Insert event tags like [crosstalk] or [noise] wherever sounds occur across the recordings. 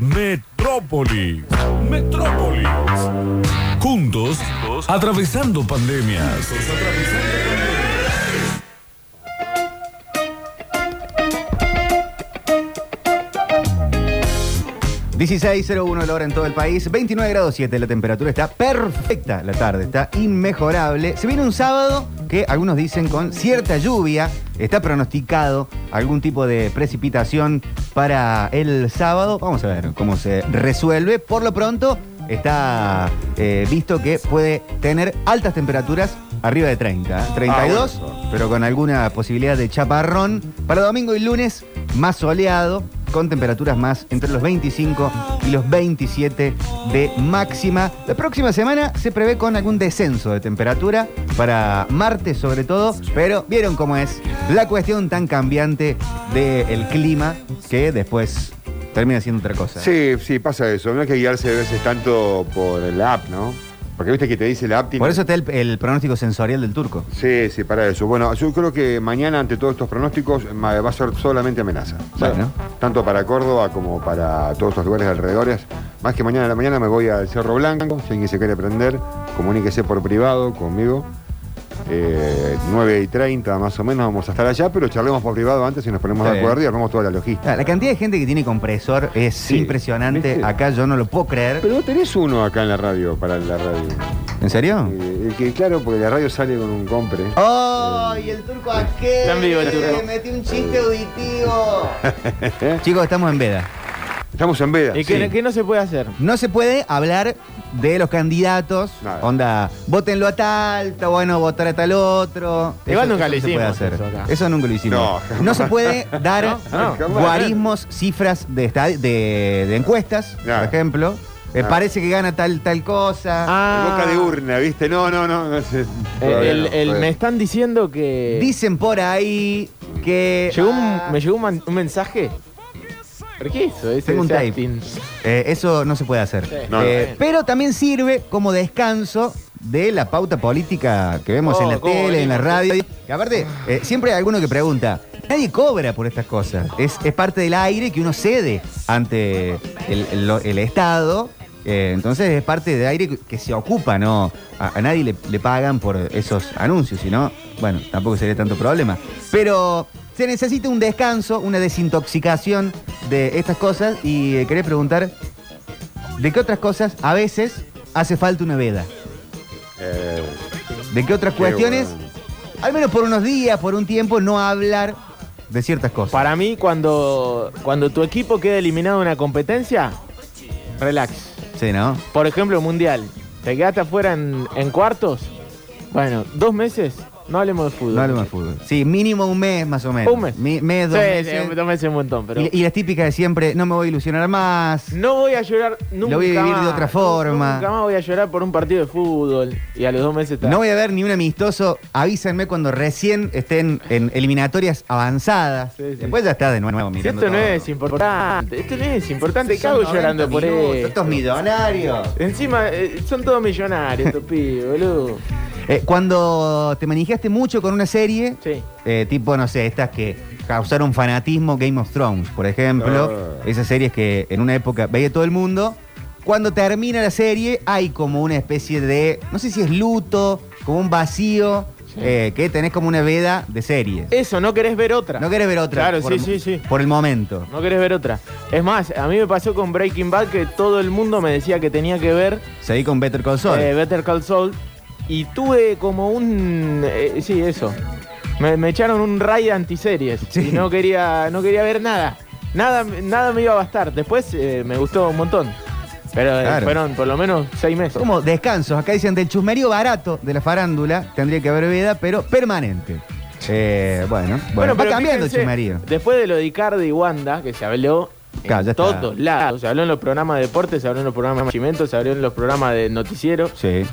Metrópolis. Metrópolis. Juntos, atravesando pandemias. 16.01 la hora en todo el país, 29 grados 7 la temperatura, está perfecta la tarde, está inmejorable. Se viene un sábado que algunos dicen con cierta lluvia, está pronosticado algún tipo de precipitación para el sábado. Vamos a ver cómo se resuelve. Por lo pronto, está eh, visto que puede tener altas temperaturas arriba de 30, ¿eh? 32, pero con alguna posibilidad de chaparrón. Para domingo y lunes, más soleado, con temperaturas más entre los 25 y los 27 de máxima. La próxima semana se prevé con algún descenso de temperatura para martes sobre todo, pero vieron cómo es la cuestión tan cambiante del clima que después termina siendo otra cosa. Sí, sí, pasa eso. No hay que guiarse a veces tanto por la app, ¿no? Porque viste que te dice la app. tiene- Por eso está el, el pronóstico sensorial del turco. Sí, sí, para eso. Bueno, yo creo que mañana, ante todos estos pronósticos, va a ser solamente amenaza. Bueno. Tanto para Córdoba como para todos los lugares alrededores. Más que mañana a la mañana me voy al Cerro Blanco. Si alguien se quiere prender, comuníquese por privado conmigo. Eh, 9 y 30 más o menos vamos a estar allá, pero charlemos por privado antes y nos ponemos Sí. de acuerdo y armamos toda la logística. La cantidad de gente que tiene compresor es Sí, impresionante. ¿viste? Acá yo no lo puedo creer. Pero vos tenés uno acá en la radio, para la radio. ¿En serio? Eh, que claro, porque la radio sale con un compre. ¡Ay, el turco aquel! Vivo el turco. Le metí un chiste auditivo. [laughs] Chicos, estamos en veda. Estamos en veda. ¿Y Sí. qué no se puede hacer? No se puede hablar de los candidatos. Nada. Onda, votenlo a tal, está bueno votar a tal otro. Igual nunca eso lo no se puede hicimos hacer. eso acá. Eso nunca lo hicimos. [laughs] No, se puede dar [laughs] No, guarismos, cifras de, de, de encuestas, Nada. por ejemplo. Eh, parece que gana tal, tal cosa. Ah, Boca de urna, ¿viste? No, no, no. no sé. El, Todavía el- no, el- todavía. me están diciendo que. Dicen por ahí que. Llegó un- ah, me llegó un, man- un mensaje. ¿Por qué? Ese- Tengo un tape. acting. Eh, eso no se puede hacer. Sí. No, Eh, no. pero también sirve como descanso de la pauta política que vemos Oh, en la cómo tele, en la venimos. radio. Que aparte, eh, siempre hay alguno que pregunta, nadie cobra por estas cosas. Es, es parte del aire que uno cede ante el, el- el Estado. Eh, entonces es parte del aire que, que se ocupa, ¿no? A, a nadie le, le pagan por esos anuncios, si no, bueno, tampoco sería tanto problema. Pero se necesita un descanso, una desintoxicación de estas cosas y eh, quería preguntar, ¿de qué otras cosas a veces hace falta una veda? Eh, ¿De qué otras Qué cuestiones, bueno. al menos por unos días, por un tiempo, no hablar de ciertas cosas? Para mí, cuando, cuando tu equipo queda eliminado de una competencia, relax. Sí, ¿no? Por ejemplo, Mundial. Te quedaste afuera en, en cuartos. Bueno, dos meses, no hablemos de fútbol. No hablemos de fútbol. Sí, mínimo un mes más o menos. Un mes. Mi- mes, dos Sí, meses. sí, dos meses es un montón, pero. Y, y las típicas de siempre, no me voy a ilusionar más. No voy a llorar nunca voy a vivir de más. otra forma. Nunca más voy a llorar por un partido de fútbol. Y a los dos meses está. No voy a ver ni un amistoso. Avísenme cuando recién estén en eliminatorias avanzadas. Sí, sí. Después ya está de nuevo Si mirando esto no todo. es importante, esto no es importante, ¿qué Son hago 90 llorando por minutos, esto? Estos millonarios. Encima, eh, son todos millonarios estos pibes, boludo. Eh, cuando te manejaste mucho con una serie, Sí. eh, tipo, no sé, estas que causaron fanatismo, Game of Thrones, por ejemplo, Ah. esas series que en una época veía todo el mundo, cuando termina la serie hay como una especie de, no sé si es luto, como un vacío, eh, que tenés como una veda de series. Eso, no querés ver otra. No querés ver otra. Claro, por, sí, sí, sí. Por el momento. No querés ver otra. Es más, a mí me pasó con Breaking Bad que todo el mundo me decía que tenía que ver Seguí con Better Call Saul. eh, Better Call Saul. Y tuve como un... eh, sí, eso. Me, me echaron un raid antiseries. Sí. Y no quería, no quería ver nada. Nada, nada me iba a bastar. Después eh, me gustó un montón. Pero eh, Claro. fueron por lo menos seis meses. Como descansos. Acá dicen del chusmerío barato de la farándula, tendría que haber veda, pero permanente. Eh, bueno, bueno, va pero cambiando el fíjense, chusmerío. Después de lo de Icardi y Wanda, que se habló Claro, ya está. todos lados. Se habló en los programas de deportes, se habló en los programas de Chimento, se habló en los programas de noticiero. Sí.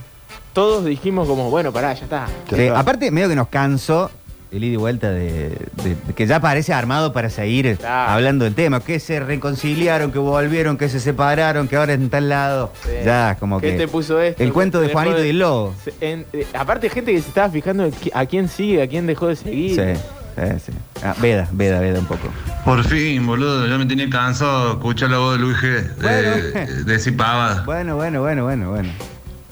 Todos dijimos como, bueno, pará, ya está. Está. aparte, medio que nos cansó el ida y vuelta de, de- de que ya parece armado para seguir Claro. hablando del tema. Que se reconciliaron, que volvieron, que se separaron, que ahora en tal lado. Sí. Ya, como ¿Qué que. te puso esto? el cuento de Juanito y el Lobo. Se- en- eh, aparte, gente que se estaba fijando en qui- a quién sigue, a quién dejó de seguir. Sí, sí, sí. Ah, veda, veda, veda un poco. Por fin, boludo, ya me tenía cansado de escuchar la voz de Luis G. De, Bueno. decir pavada. [laughs] Bueno, bueno, bueno, bueno, bueno.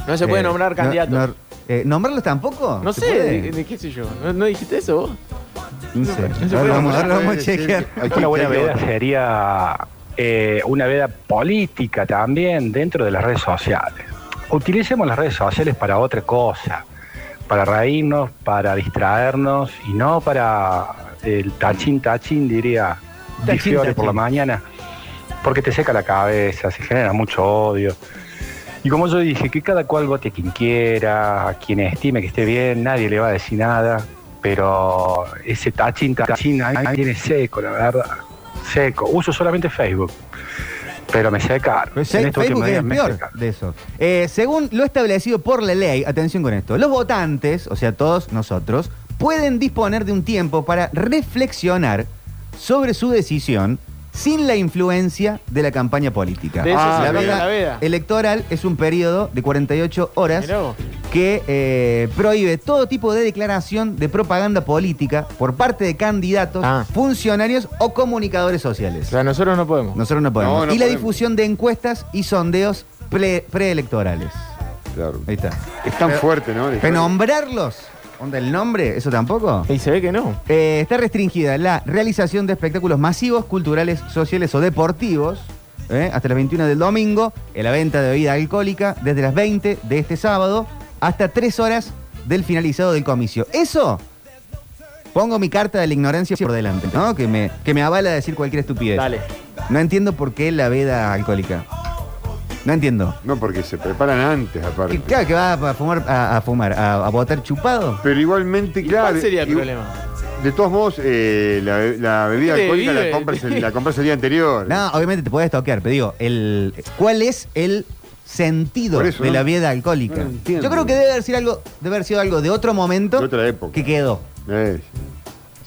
No se puede Eh, nombrar no- candidatos. no- eh, ¿Nombrarlos tampoco? No ¿Se sé, puede? de, de qué sé yo. ¿No, no dijiste eso vos? No sé. se Ahora puede lo vamos, vamos a chequear. que- aquí Una buena veda sería eh, una veda política también dentro de las redes sociales. Utilicemos las redes sociales para otra cosa, para reírnos, para distraernos y no para el tachín tachín, diría Di Tachín, Fiore por la tachín. mañana, porque te seca la cabeza, se genera mucho odio. Y como yo dije, que cada cual vote a quien quiera, a quien estime que esté bien, nadie le va a decir nada, pero ese tachín, tachín, ahí ahí viene seco, la verdad. Seco. Uso solamente Facebook, pero me seca. Pero sé- Facebook es el peor de eso. Eh, según lo establecido por la ley, atención con esto, los votantes, o sea, todos nosotros, pueden disponer de un tiempo para reflexionar sobre su decisión sin la influencia de la campaña política. De eso Ah, se la trata la veda. electoral es un periodo de 48 horas Mirá vos. que eh, prohíbe todo tipo de declaración de propaganda política por parte de candidatos, Ah. funcionarios o comunicadores O sociales. sea, nosotros no podemos. Nosotros no podemos. No, no y la podemos. difusión de encuestas y sondeos pre- preelectorales. Claro. Ahí está. Es tan Pero- fuerte, ¿no? Pero nombrarlos, onda el nombre, eso tampoco. Y se ve que no. Eh, está restringida la realización de espectáculos masivos, culturales, sociales o deportivos. eh, hasta las 21 del domingo, en la venta de bebida alcohólica desde las 20 de este sábado hasta 3 horas del finalizado del comicio. Eso, pongo mi carta de la ignorancia por delante, ¿no? Que me, que me avala decir cualquier estupidez. Dale. No entiendo por qué la veda alcohólica. No entiendo. No, porque se preparan antes, aparte. Que, claro, que va a fumar, a, a fumar, a, a botar chupado. Pero igualmente, ¿Y claro. ¿Cuál sería el y- problema? De todos modos, eh, la, la bebida ¿Qué alcohólica vive? la compras, el, la [laughs] compras el día anterior. No, obviamente te puedes toquear, pero digo, el, ¿cuál es el sentido eso, de ¿no? la vida alcohólica? No. Yo creo que debe haber sido algo, debe haber sido algo de otro momento De otra época. que quedó. Eh,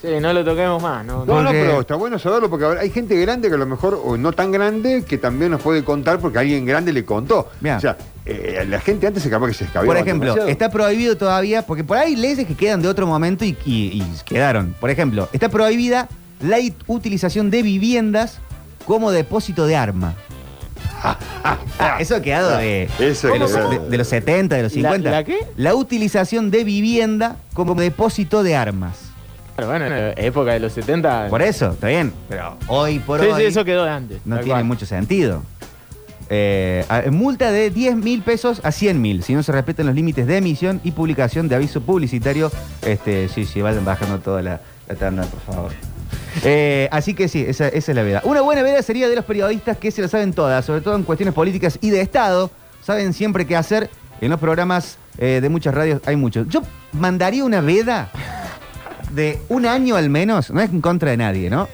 Sí, no lo toquemos más. No, No, no, pero está bueno saberlo porque ahora hay gente grande que a lo mejor, o no tan grande, que también nos puede contar porque alguien grande le contó. Bien. O sea, eh, la gente antes se capaz que se escabeaba Por ejemplo, demasiado. está prohibido todavía, porque por ahí hay leyes que quedan de otro momento y, y- y quedaron. Por ejemplo, está prohibida la utilización de viviendas como depósito de arma. [laughs] Ah, eso ha quedado de, Eso de que los, de- de los 70, de los ¿La- 50. la qué? La utilización de vivienda como depósito de armas. Pero bueno, en la época de los 70. Por eso, está bien. Pero hoy por sí, hoy sí, eso quedó de antes. no tiene cual. mucho sentido. Eh, multa de 10 mil pesos a 100 mil si no se respetan los límites de emisión y publicación de aviso publicitario. Este, sí, sí, vayan bajando toda la, la tanda, por favor. Eh, así que sí, esa, esa es la veda. Una buena veda sería de los periodistas que se lo saben todas, sobre todo en cuestiones políticas y de Estado. Saben siempre qué hacer. En los programas eh, de muchas radios hay muchos. Yo mandaría una veda de un año al menos, no es en contra de nadie, ¿no?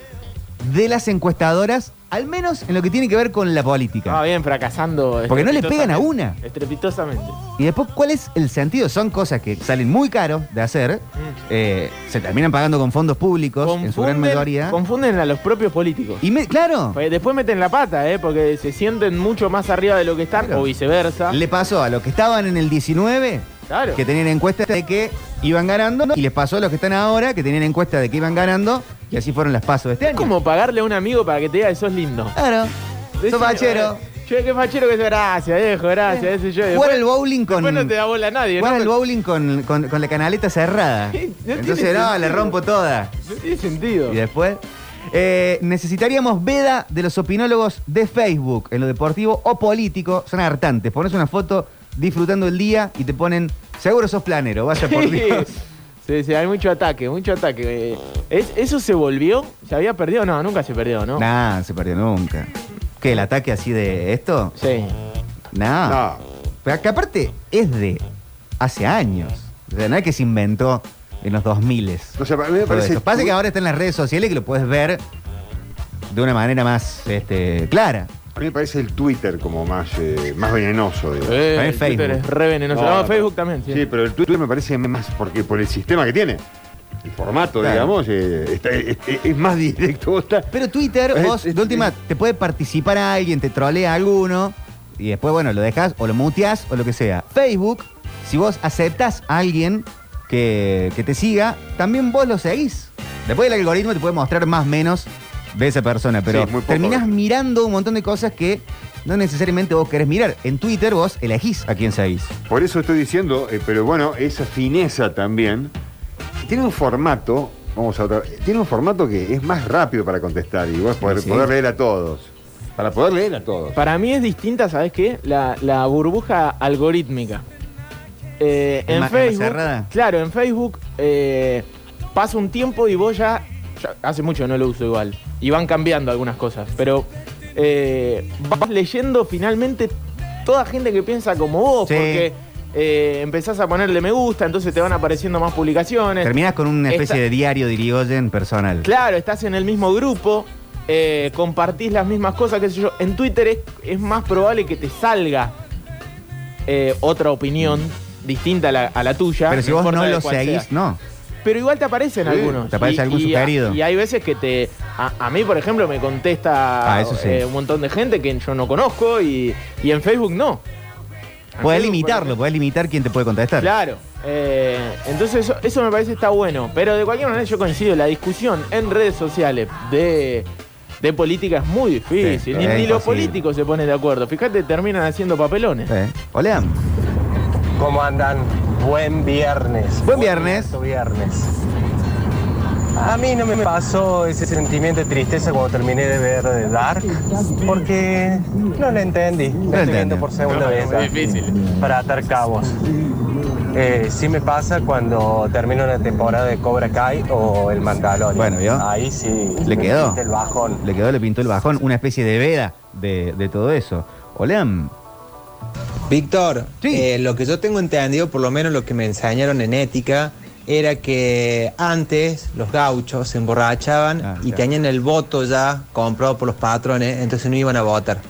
De las encuestadoras, al menos en lo que tiene que ver con la política. Ah, bien, fracasando. Porque no le pegan a una. Estrepitosamente. Y después, ¿cuál es el sentido? Son cosas que salen muy caros de hacer, eh, se terminan pagando con fondos públicos en su gran mayoría. confunden a los propios políticos. Y me- claro, Porque después meten la pata, ¿eh? Porque se sienten mucho más arriba de lo que están, Claro. o viceversa. le pasó a los que estaban en el 19, Claro. que tenían encuestas de que iban ganando, y les pasó a los que están ahora, que tenían encuestas de que iban ganando, y así fueron las pasos de este Es año. como pagarle a un amigo para que te diga que sos lindo. Claro, Decile, sos fachero. "Eh, Che, qué fachero que sos. Gracias, viejo, gracias. ese yo. Y Jugar el bowling con. Después no te da bola a nadie, Jugar ¿no? el bowling con, con- con la canaleta cerrada. No Entonces, no, le rompo toda. No tiene sentido. Y después. eh, necesitaríamos veda de los opinólogos de Facebook en lo deportivo o político. Son hartantes. Pones una foto disfrutando el día y te ponen. Seguro sos planero, vaya por [laughs] Dios. Sí, sí, hay mucho ataque, mucho ataque. Eh, ¿es- ¿Eso se volvió? ¿Se había perdido? No, nunca se perdió, ¿no? Nah, no se perdió nunca. ¿Qué? ¿El ataque así de esto? Sí. Nah. No. Pero que aparte es de hace años. O sea, no es que se inventó en los 2000 O sea, a mí me parece. Pasa que ahora está en las redes sociales que lo puedes ver de una manera más este, clara. A mí me parece el Twitter como más, eh, más venenoso. digo. Eh, el Twitter Facebook. es re venenoso. No, Facebook también, sí. Sí, pero el Twitter me parece más porque por el sistema que tiene. El formato, Claro. digamos, eh, está- es, es- es más directo. Vos estás- Pero Twitter, Es- vos, es- de última, te puede participar a alguien, te trolea a alguno, y después, bueno, lo dejas o lo muteas o lo que sea. Facebook, si vos aceptas a alguien que, que te siga, también vos lo seguís. Después el algoritmo te puede mostrar más o menos de esa persona, pero Sí, muy poco. terminás mirando un montón de cosas que no necesariamente vos querés mirar. En Twitter vos elegís a quién seguís. Por eso estoy diciendo, eh, pero bueno, esa fineza también. Tiene un formato, vamos a otra, tiene un formato que es más rápido para contestar y vos poder, Sí. poder leer a todos. Para poder leer a todos. Para mí es distinta, ¿sabes qué? La, la burbuja algorítmica. Eh, ¿Es en Facebook. cerrada? Claro, en Facebook eh, pasa un tiempo y vos ya, ya Hace mucho no lo uso igual. Y van cambiando algunas cosas. Pero eh, vas leyendo finalmente toda gente que piensa como vos. Sí. Porque eh, empezás a ponerle me gusta, entonces te van apareciendo más publicaciones. Terminás con una especie de diario de Irigoyen personal. Claro, estás en el mismo grupo, eh, compartís las mismas cosas, qué sé yo. En Twitter es, es más probable que te salga eh, otra opinión distinta a la, a la tuya. Pero si vos importa no de lo cuál seguís, sea. no. Pero igual te aparecen Sí, algunos. te aparece algún y, sugerido. Y hay veces que te. A, a mí, por ejemplo, me contesta Ah, eso sí. eh, un montón de gente que yo no conozco y, y en Facebook no. Podés limitarlo, podés limitar quién te puede contestar. Claro. eh, entonces eso, eso me parece está bueno. Pero de cualquier manera yo coincido, la discusión en redes sociales de, de política es muy difícil. Sí, ni es ni los políticos se ponen de acuerdo. Fíjate, terminan haciendo papelones. Eh, Hola. ¿Cómo andan? Buen viernes. Buen viernes. abierto viernes. A mí no me pasó ese sentimiento de tristeza cuando terminé de ver eh, Dark, porque no lo entendí. Lo estoy entendí. viendo por segunda vez. ya, difícil. Para atar cabos. Eh, sí me pasa cuando termino una temporada de Cobra Kai o El Mandalorian. Bueno, ¿vio? Ahí sí. Le quedó. El bajón. Le quedó, le pintó el bajón, una especie de veda de, de todo eso. Hola. Víctor, Sí. eh, lo que yo tengo entendido, por lo menos lo que me enseñaron en ética, era que antes los gauchos se emborrachaban Ah, y tenían el voto ya comprado por los patrones, entonces no iban a votar.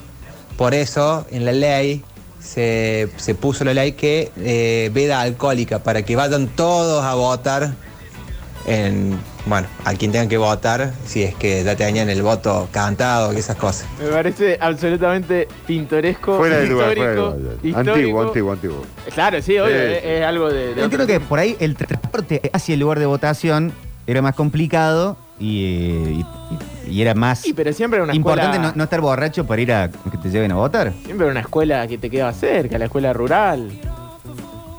Por eso en la ley se, se puso la ley que eh, veda alcohólica, para que vayan todos a votar en, bueno, a quien tengan que votar, si es que ya tenían el voto cantado y esas cosas. Me parece absolutamente pintoresco. Fuera de lugar, histórico, fuera de lugar. Antiguo, antiguo, antiguo. Claro, sí, obvio, Sí, es, sí. es algo de. de Yo entiendo otro que por ahí el transporte hacia el lugar de votación era más complicado y, eh, y- y era más Sí, pero siempre era una importante escuela. no, no estar borracho para ir a que te lleven a votar. Siempre era una escuela que te quedaba cerca, la escuela rural.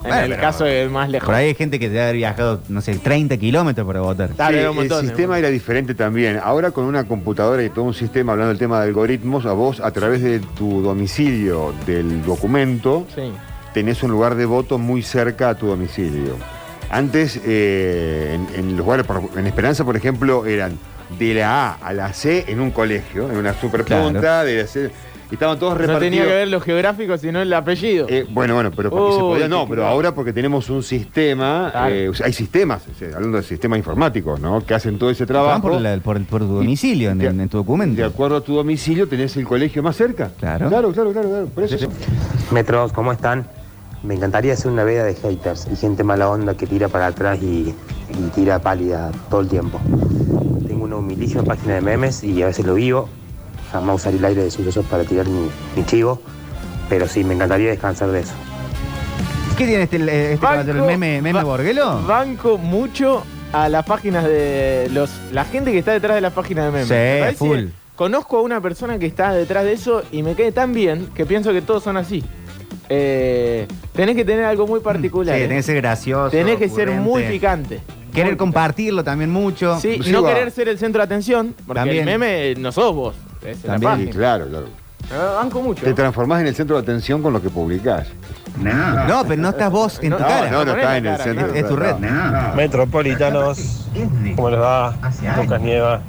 En el pero- caso de más lejos. Por ahí hay gente que debe haber viajado, no sé, 30 kilómetros para votar. Claro, Sí, era un montón, el era sistema era diferente también. Ahora con una computadora y todo un sistema, hablando del tema de algoritmos, a vos a través de tu domicilio del documento, Sí. tenés un lugar de voto muy cerca a tu domicilio. Antes, eh, en, en lugares, por- en Esperanza, por ejemplo, eran de la A a la C en un colegio, en una superpunta, Claro. de la C, estaban todos No repartidos. tenía que ver lo geográfico, sino el apellido. Eh, bueno, bueno, pero porque se podía, no, pero ahora porque tenemos un sistema, Claro. eh, o sea, hay sistemas, hablando de sistemas informáticos, ¿no? Que hacen todo ese Van trabajo. por, la- por, por tu domicilio, en, de- en tu documento. De acuerdo a tu domicilio, tenés el colegio más cerca. Claro. Claro, claro, claro, claro. Por eso. Metros, ¿cómo están? Me encantaría hacer una veda de haters y gente mala onda que tira para atrás y, y tira pálida todo el tiempo. Tengo una humilísima página de memes y a veces lo vivo. Jamás usaré el aire de sucesos para tirar mi, mi chivo, pero sí, me encantaría descansar de eso. ¿Qué tiene este, este caballero, el meme, meme ba- Borguelo? Banco mucho a las páginas de los la gente que está detrás de las páginas de memes. Sí, full. Conozco a una persona que está detrás de eso y me cae tan bien que pienso que todos son así. Eh, tenés que tener algo muy particular. Sí, ¿eh? tenés que ser gracioso. Tenés que ser muy picante. Querer Muy compartirlo también mucho. Sí, Sí, no va. querer ser el centro de atención, porque También. el meme no sos vos. La También. Claro, claro. Eh, Banco mucho. Te transformás en el centro de atención con lo que publicás. No, pero no estás vos en No, tu No, cara. no, no ponés está la en el cara, centro. claro. Es tu red. Metropolitanos, ¿cómo les va? Lucas Nieva.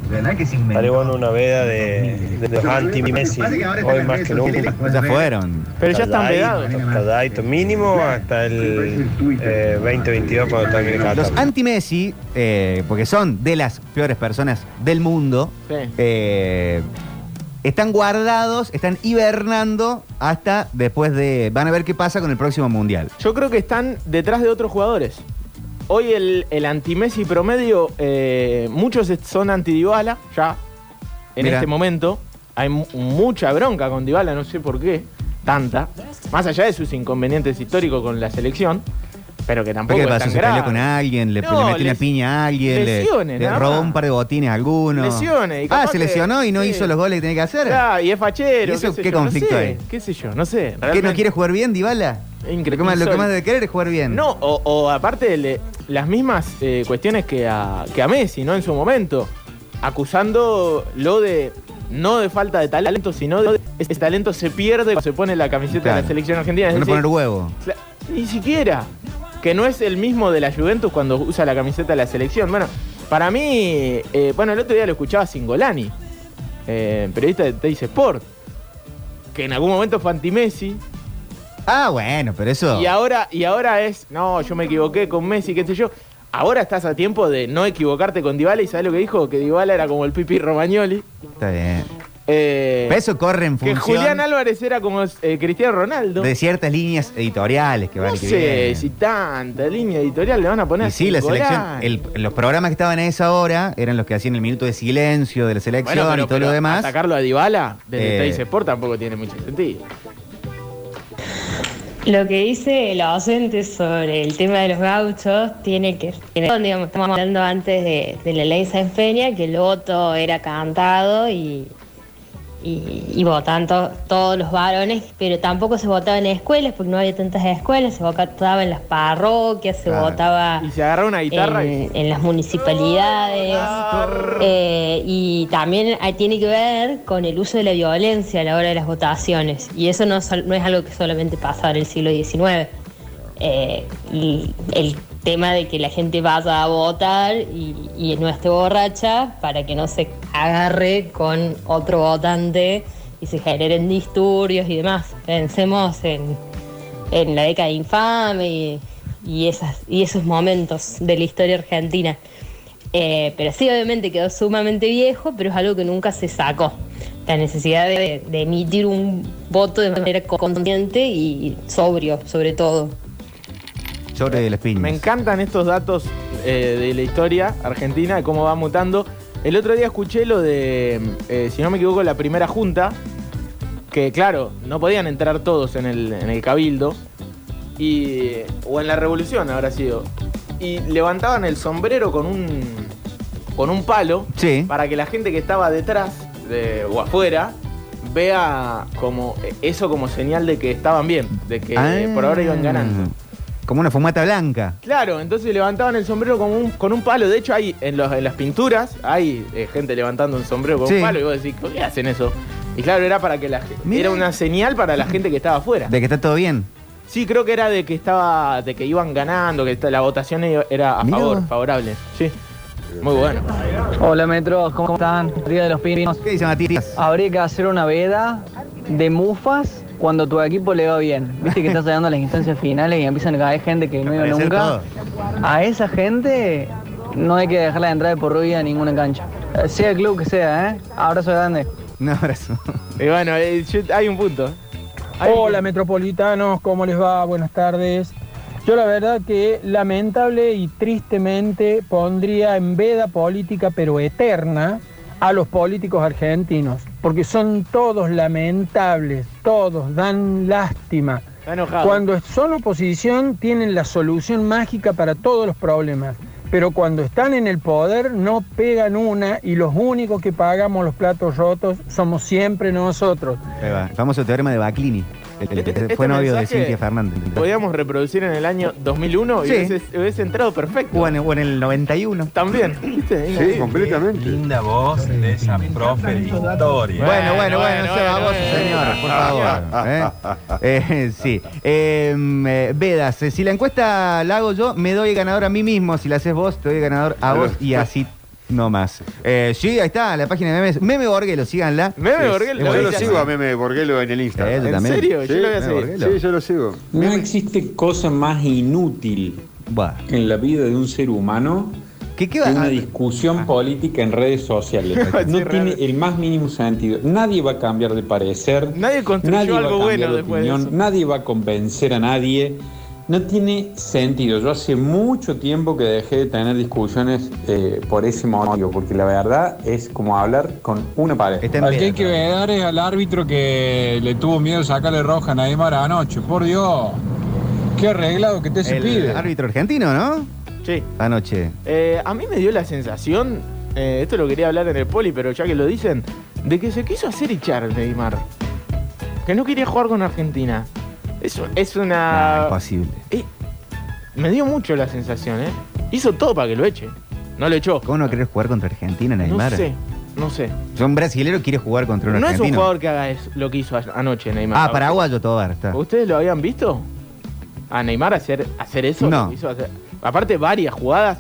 Haré bueno una veda de, de los anti-Messi, hoy más que nunca. Ya fueron. Pero ya están pegados. calladito, mínimo hasta el eh, 2022 cuando termine Qatar. Los anti-Messi, eh, porque son de las peores personas del mundo, Sí. eh, están guardados, están hibernando hasta después de... Van a ver qué pasa con el próximo Mundial. Yo creo que están detrás de otros jugadores. Hoy el, el anti-Messi promedio, eh, muchos son anti-Dybala, ya, en este momento. Hay mu- mucha bronca con Dybala, no sé por qué, tanta. Más allá de sus inconvenientes históricos con la selección. Pero que ¿Pero tampoco qué pasó? ¿Se peleó con alguien? ¿Le, No, le metió una piña a alguien? le- lesiones, ¿Le, nada robó un par de botines a alguno? Lesiones, y Ah, se que- lesionó y no sí. hizo los goles que tenía que hacer. Claro, y es fachero. ¿Y eso sé qué yo, no conflicto sé, hay? ¿Qué sé yo? No sé. ¿Qué no quiere jugar bien, Dybala? Increíble. Lo que más, lo que más debe querer es jugar bien. No, o, o aparte le- las mismas eh, cuestiones que a, que a Messi, ¿no? En su momento. Acusándolo de. No de falta de talento, sino de ese talento se pierde cuando se pone la camiseta de la selección argentina. Es No decir, poner huevo. Ni siquiera. Que no es el mismo de la Juventus cuando usa la camiseta de la selección. Bueno, para mí, eh, bueno, el otro día lo escuchaba Singolani, eh, periodista de Teis Sport, que en algún momento fue anti-Messi. Ah, bueno, pero eso. Y ahora, y ahora es, no, yo me equivoqué con Messi, qué sé yo. Ahora estás a tiempo de no equivocarte con Dybala y ¿sabes lo que dijo? Que Dybala era como el Pipi Romagnoli. Está bien. Eh, Pero eso corre en que función Julián Álvarez era como eh, Cristiano Ronaldo. de ciertas líneas editoriales que van no que sé si tanta línea editorial le van a poner Y sí, la selección, el- los programas que estaban a esa hora eran los que hacían el minuto de silencio de la selección Bueno, pero- y todo pero lo demás. Atacarlo a Dybala desde Eh. Teis Sport tampoco tiene mucho sentido. Lo que dice el docente sobre el tema de los gauchos tiene que ver, digamos, estamos hablando antes de, de la ley Sáenz Peña, que el voto era cantado y, y, y votaban to- todos los varones, pero tampoco se votaba en escuelas porque no había tantas escuelas, se votaba en las parroquias, se Claro. votaba Y se agarraba una guitarra y- en, las municipalidades eh, y también tiene que ver con el uso de la violencia a la hora de las votaciones y eso no, sol- no es algo que solamente pasaba en el siglo XIX. Eh, y el tema de que la gente vaya a votar y, y no esté borracha para que no se agarre con otro votante y se generen disturbios y demás. Pensemos en, en la década infame y, esas, y esos momentos de la historia argentina. Eh, pero sí, obviamente quedó sumamente viejo, pero es algo que nunca se sacó. La necesidad de, de emitir un voto de manera consciente y sobrio, sobre todo. Sobre las piñas. Me encantan estos datos eh, de la historia argentina, de cómo va mutando. El otro día escuché lo de, eh, si no me equivoco, la primera junta, que claro, no podían entrar todos en el, en el cabildo, y, o en la revolución habrá sido, y levantaban el sombrero con un, con un palo Sí. para que la gente que estaba detrás de- o afuera vea como eso como señal de que estaban bien, de que Ah, por ahora iban ganando. Como una fumata blanca. Claro, entonces levantaban el sombrero con un, con un palo. De hecho, hay en, los- en las pinturas hay eh, gente levantando un sombrero con Sí. un palo y vos decís, ¿por qué hacen eso? Y claro, era para que la ge- era una señal para la gente que estaba afuera. De que está todo bien. Sí, creo que era de que estaba, de que iban ganando, que esta- la votación era a Mirá favor, favorable. Sí. Muy bueno. Hola Metro, ¿cómo están? Día de los Pinos. ¿Qué dice Matías? Habría que hacer una veda de mufas cuando tu equipo le va bien. Viste que estás llegando a las instancias finales y empiezan a caer gente que no iba nunca. todo. A esa gente no hay que dejarla de entrar por ruido a ninguna cancha. Sea el club que sea, ¿eh? Abrazo grande. Un abrazo. [laughs] Y bueno, eh, hay un punto. Hay un Hola metropolitanos, ¿cómo les va? Buenas tardes. Yo la verdad que lamentable y tristemente pondría en veda política pero eterna a los políticos argentinos, porque son todos lamentables, todos dan lástima. Está enojado. Cuando son oposición tienen la solución mágica para todos los problemas, pero cuando están en el poder no pegan una y los únicos que pagamos los platos rotos somos siempre nosotros. Ahí va. El famoso teorema de Baclini. El que Este fue novio de Cintia Fernández. Podíamos reproducir en el año 2001 y Sí. hubiese, hubiese entrado perfecto. O en, o en el 91. También. Sí, completamente. Linda voz de esa profe de historia. Bueno, bueno, bueno, bueno, se va bueno, vos, bueno. señor, por favor. ¿eh? [laughs] Eh, sí. Eh, eh, Vedas, eh, si la encuesta la hago yo, me doy ganador a mí mismo. Si la haces vos, te doy ganador a vos y así no más. Eh, sí, ahí está, la página de memes. Meme Borguelo, síganla. Meme Es- Borguelo, es Yo lo buenísima. sigo a Meme Borguelo en el Eh, Instagram. ¿En también. serio? Sí, Yo lo voy a Meme seguir. Borguelo. Sí, yo lo sigo. No existe cosa más inútil Buah. en la vida de un ser humano ¿Qué, qué que va? una discusión política en redes sociales. [laughs] Sí, No raro. tiene el más mínimo sentido. Nadie va a cambiar de parecer. Nadie construyó algo a cambiar bueno de después de opinión. eso. Nadie va a convencer a nadie. No tiene sentido. Yo hace mucho tiempo que dejé de tener discusiones eh, por ese motivo, porque la verdad es como hablar con una pared. Al que hay que ver es al árbitro que le tuvo miedo sacarle roja a Neymar anoche. Por Dios. Qué arreglado que te se El pide. árbitro argentino, ¿no? Sí. Anoche. Eh, a mí me dio la sensación, eh, esto lo quería hablar en el poli, pero ya que lo dicen, de que se quiso hacer echar Neymar. Que no quería jugar con Argentina. Eso es una. Ah, imposible. Me dio mucho la sensación, ¿eh? Hizo todo para que lo eche. No lo echó. ¿Cómo no querés jugar contra Argentina, Neymar? No sé, no sé. Un brasilero quiere jugar contra un No es un argentino. jugador que haga eso- lo que hizo anoche Neymar. ah, paraguayo Tobar, está. ¿Ustedes lo habían visto? A Neymar hacer, hacer eso. No. Lo hizo hacer- aparte, varias jugadas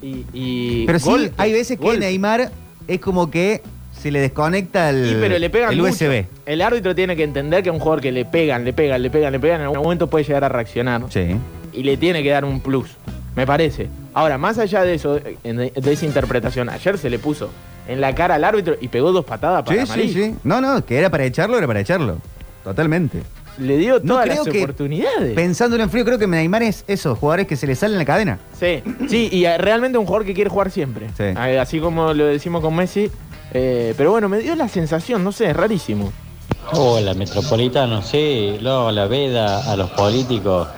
y. y Pero sí, hay veces que. Neymar es como que se le desconecta el, Sí, pero le pegan el mucho. USB. El árbitro tiene que entender que a un jugador que le pegan, le pegan, le pegan, le pegan, en algún momento puede llegar a reaccionar. Sí. Y le tiene que dar un plus, me parece. Ahora, más allá de eso, de, esa interpretación, ayer se le puso en la cara al árbitro y pegó dos patadas para Sí, sí, sí. No, no, que era para echarlo, era para echarlo. Totalmente. Le dio No todas creo las que- oportunidades. Pensándolo en frío, creo que Neymar es esos jugadores que se le salen la cadena. Sí, sí, y realmente un jugador que quiere jugar siempre. Sí. Así como lo decimos con Messi. Eh, pero bueno, me dio la sensación, no sé, es rarísimo. Hola, Metropolitano, sí, luego la veda a los políticos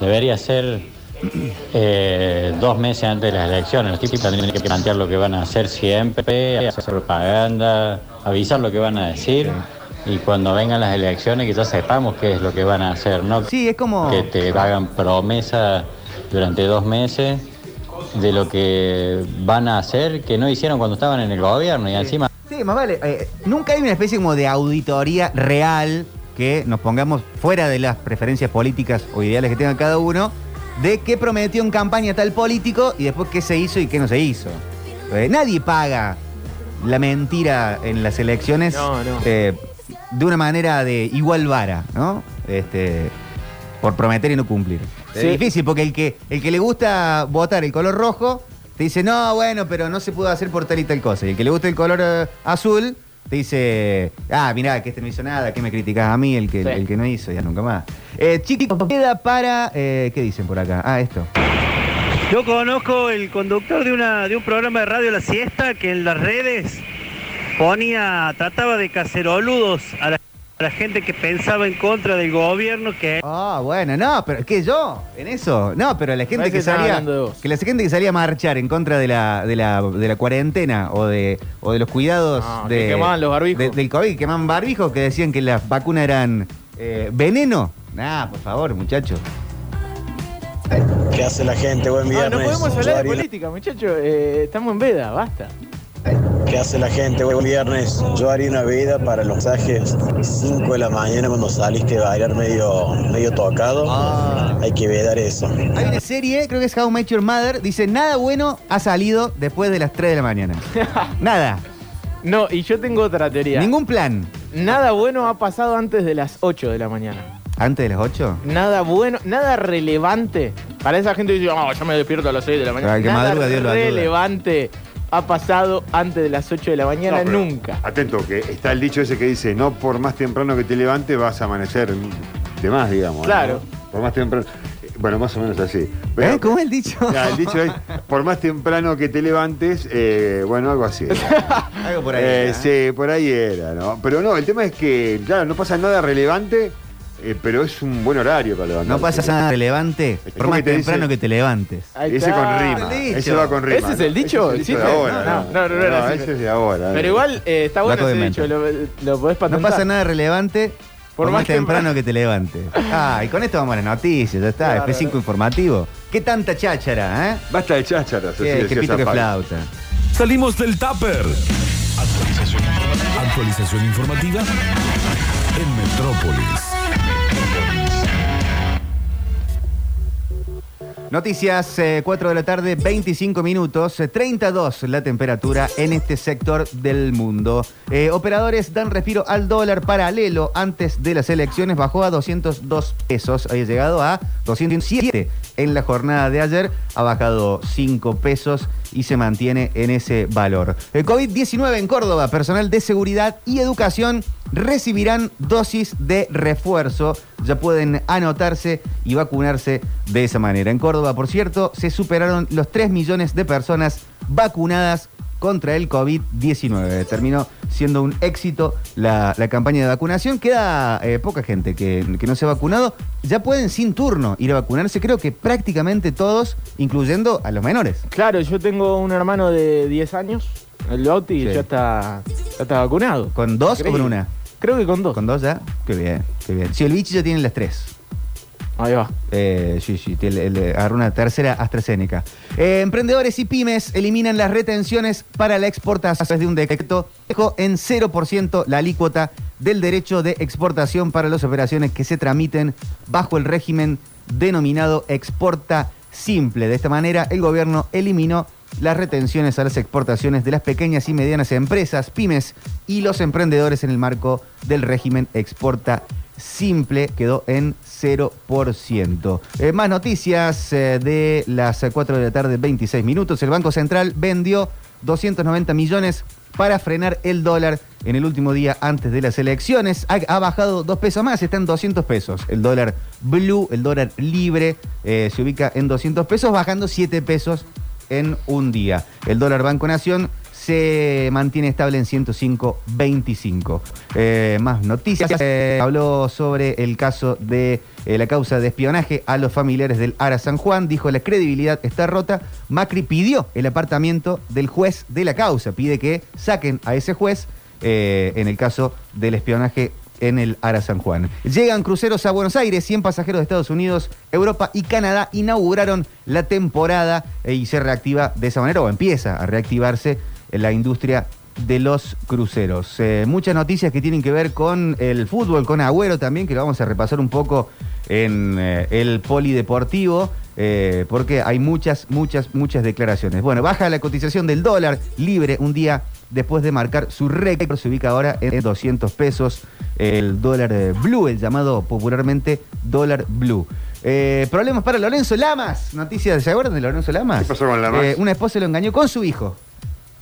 debería ser eh, dos meses antes de las elecciones. Los tipos tienen que plantear lo que van a hacer siempre, hacer propaganda, avisar lo que van a decir. Y cuando vengan las elecciones que ya sepamos qué es lo que van a hacer, ¿no? Sí, es como... Que te hagan promesa durante dos meses de lo que van a hacer que no hicieron cuando estaban en el gobierno y encima Sí, más vale. eh, nunca hay una especie como de auditoría real que nos pongamos fuera de las preferencias políticas o ideales que tenga cada uno de qué prometió en campaña tal político y después qué se hizo y qué no se hizo. Eh, nadie paga la mentira en las elecciones No, no. eh, de una manera de igual vara, ¿no? Este, por prometer y no cumplir. Sí. Es difícil porque el que, el que le gusta votar el color rojo te dice, no, bueno, pero no se pudo hacer por tal y tal cosa. Y el que le gusta el color eh, azul te dice, ah, mirá, que este no hizo nada, que me criticás a mí, el que, Sí. el que no hizo, ya nunca más. Eh, chicos, queda para, eh, ¿qué dicen por acá? Ah, esto. Yo conozco el conductor de, una, de un programa de radio La Siesta que en las redes ponía, trataba de caceroludos a la, la gente que pensaba en contra del gobierno que... Ah, bueno, no, pero ¿qué yo? ¿En eso? No, pero la gente Parece que salía. de. Que la gente que salía a marchar en contra de la, de la, de la cuarentena o de, o de los cuidados No, que de, quemaban los barbijos. de- del COVID, que quemaban barbijos, que decían que las vacunas eran eh, veneno. Nah, por favor, muchachos. ¿Qué hace la gente? Buen No, viernes. no podemos hablar de política, muchachos. Eh, estamos en veda, basta. ¿Qué hace la gente? Buen viernes. Yo haría una vida para los mensajes 5 de la mañana cuando saliste a bailar medio, medio tocado. Ah. Hay que vedar eso. Hay una serie, creo que es How I Met Your Mother, dice, nada bueno ha salido después de las 3 de la mañana. [laughs] nada. No, y yo tengo otra teoría. Ningún plan. Nada bueno ha pasado antes de las 8 de la mañana. ¿Antes de las 8? Nada bueno, nada relevante. Para esa gente que dice, oh, yo me despierto a las 6 de la mañana. Que nada madruga, Dios lo ayuda. relevante ha pasado antes de las 8 de la mañana No, nunca. Atento, que está el dicho ese que dice, no por más temprano que te levantes vas a amanecer de más, digamos. ¿no? Claro. Por más temprano. eh, Bueno, más o menos así. Pero- ¿Eh? ¿Cómo es el dicho? Ya, el dicho es, por más temprano que te levantes, eh, bueno, algo así. [laughs] Algo por ahí. Eh, ¿eh? sí, por ahí era, ¿no? Pero no, el tema es que, claro, no pasa nada relevante, eh, pero es un buen horario para levantarse. No pasa nada relevante, por ¿Cómo más te temprano dice? que te levantes. Ese con rima. Ese va con rima. ¿Ese es el dicho? Ese es el dicho de ¿Existe? ahora. No, no, no, no era así. ese es de ahora. Pero igual eh, está bueno ese dicho, lo, lo podés No pasa nada relevante por, más temprano que te levantes. Ah, y con esto vamos a las noticias, ya está. Claro, F5 informativo. ¿Qué tanta cháchara, eh? Basta de chácharas. pito que flauta. Salimos del tupper. Actualización informativa. Actualización informativa en Metrópolis. Noticias, eh, 4 de la tarde, 25 minutos, eh, 32 la temperatura en este sector del mundo. Eh, operadores dan respiro al dólar paralelo antes de las elecciones, bajó a 202 pesos, había llegado a 207 en la jornada de ayer, ha bajado 5 pesos y se mantiene en ese valor. El COVID-19 en Córdoba, personal de seguridad y educación recibirán dosis de refuerzo. Ya pueden anotarse y vacunarse de esa manera. En Córdoba, por cierto, se superaron los 3 millones de personas vacunadas contra el COVID-19. Terminó siendo un éxito la, la campaña de vacunación. Queda eh, poca gente que, que no se ha vacunado. Ya pueden sin turno ir a vacunarse, creo que prácticamente todos, incluyendo a los menores. Claro, yo tengo un hermano de 10 años, el Bauti, y ya está, ya está vacunado. ¿Con dos o con una? Creo que con dos. ¿Con dos ya? Qué bien, qué bien. Si el bicho ya tiene las tres. Ahí va. Eh, sí, sí, tiene- le agarró una tercera AstraZeneca. Eh, emprendedores y pymes eliminan las retenciones para la exportación desde un decreto. Dejó en 0% la alícuota del derecho de exportación para las operaciones que se tramiten bajo el régimen denominado exporta simple. De esta manera, el gobierno eliminó las retenciones a las exportaciones de las pequeñas y medianas empresas, pymes y los emprendedores en el marco del régimen exporta simple quedó en 0%. Eh, más noticias eh, de las 4 de la tarde, 26 minutos. El Banco Central vendió 290 millones para frenar el dólar en el último día antes de las elecciones. Ha, bajado dos pesos más, está en 200 pesos. El dólar blue, el dólar libre, eh, se ubica en 200 pesos, bajando 7 pesos en un día. El dólar Banco Nación se mantiene estable en 105.25. Eh, más noticias. Eh, habló sobre el caso de eh, la causa de espionaje a los familiares del Ara San Juan. Dijo la credibilidad está rota. Macri pidió el apartamiento del juez de la causa. Pide que saquen a ese juez en el caso del espionaje en el Ara San Juan. Llegan cruceros a Buenos Aires, 100 pasajeros de Estados Unidos, Europa y Canadá inauguraron la temporada y se reactiva de esa manera o empieza a reactivarse en la industria de los cruceros. Eh, muchas noticias que tienen que ver con el fútbol, con Agüero también, que lo vamos a repasar un poco en eh, el polideportivo, eh, porque hay muchas, muchas, muchas declaraciones. Bueno, baja la cotización del dólar libre un día después de marcar su récord, se ubica ahora en 200 pesos el dólar blue, el llamado popularmente dólar blue. Eh, problemas para Lorenzo Lamas. Noticias, ¿se acuerdan de Lorenzo Lamas? ¿Qué pasó con Lamas? Eh, una esposa lo engañó con su hijo.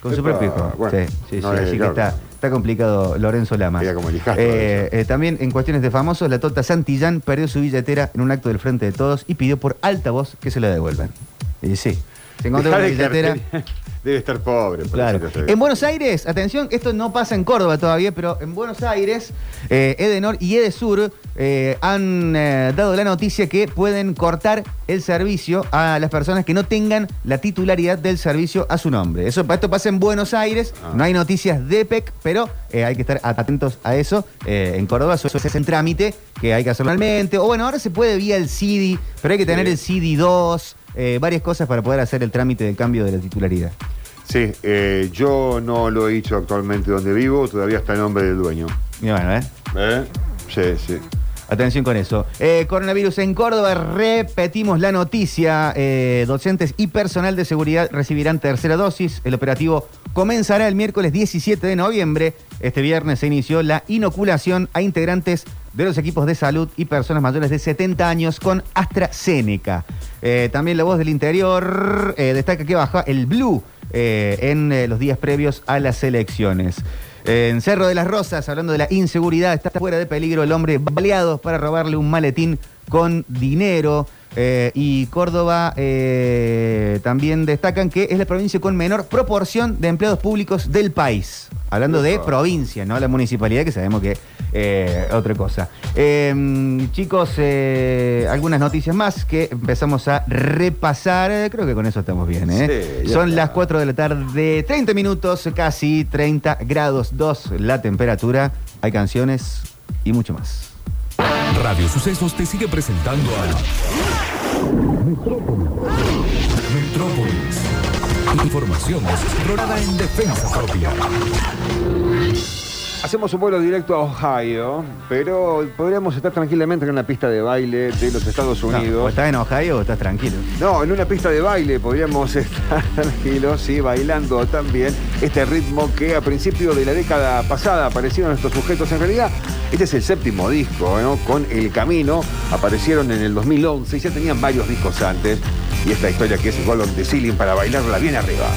Con su propio hijo. bueno, sí, sí, no sí, así que está, está complicado Lorenzo hijastro Eh, eh, también en cuestiones de famosos, la Tota Santillán perdió su billetera en un acto del Frente de Todos y pidió por alta voz que se la devuelvan. Y sí, se encontró Dejá una billetera. Debe estar pobre. por Claro. En Buenos Aires, atención, esto no pasa en Córdoba todavía, pero en Buenos Aires, eh, Edenor y Edesur eh, han eh, dado la noticia que pueden cortar el servicio a las personas que no tengan la titularidad del servicio a su nombre. Eso, esto pasa en Buenos Aires, Ah. no hay noticias de PEC, pero hay que estar atentos a eso. En Córdoba eso es el trámite que hay que hacerlo normalmente. O bueno, ahora se puede vía el CIDI, pero hay que tener Sí. el CIDI 2, eh, varias cosas para poder hacer el trámite del cambio de la titularidad. Sí, eh, yo no lo he hecho actualmente donde vivo, todavía está el nombre del dueño. Y bueno, ¿eh? ¿Eh? Sí, sí. Atención con eso. Eh, coronavirus en Córdoba, repetimos la noticia. Eh, docentes y personal de seguridad recibirán tercera dosis. El operativo comenzará el miércoles 17 de noviembre. Este viernes se inició la inoculación a integrantes de los equipos de salud y personas mayores de 70 años con AstraZeneca. Eh, también la voz del interior eh, destaca que baja el blue eh, en los días previos a las elecciones. En Cerro de las Rosas, hablando de la inseguridad, está fuera de peligro el hombre baleado para robarle un maletín con dinero. Eh, y Córdoba eh, también destacan que es la provincia con menor proporción de empleados públicos del país. Hablando de provincia, no la municipalidad, que sabemos que eh, otra cosa. Eh, chicos, eh, algunas noticias más que empezamos a repasar. Creo que con eso estamos bien. ¿eh? Sí, Son está. las 4 de la tarde, 30 minutos, casi 30 grados 2 la temperatura. Hay canciones y mucho más. Radio Sucesos te sigue presentando a Metrópolis. Metrópolis. Información desesperada en defensa propia. Hacemos un vuelo directo a Ohio, pero podríamos estar tranquilamente en la pista de baile de los Estados No, o Unidos. estás en Ohio o estás tranquilo. No, en una pista de baile podríamos [laughs] estar tranquilos, sí, bailando también este ritmo que a principio de la década pasada aparecieron estos sujetos. En realidad, este es el séptimo disco, ¿no? Con El Camino, aparecieron en el 2011 y ya tenían varios discos antes. Y esta historia que es igual de Ceiling para bailarla bien arriba.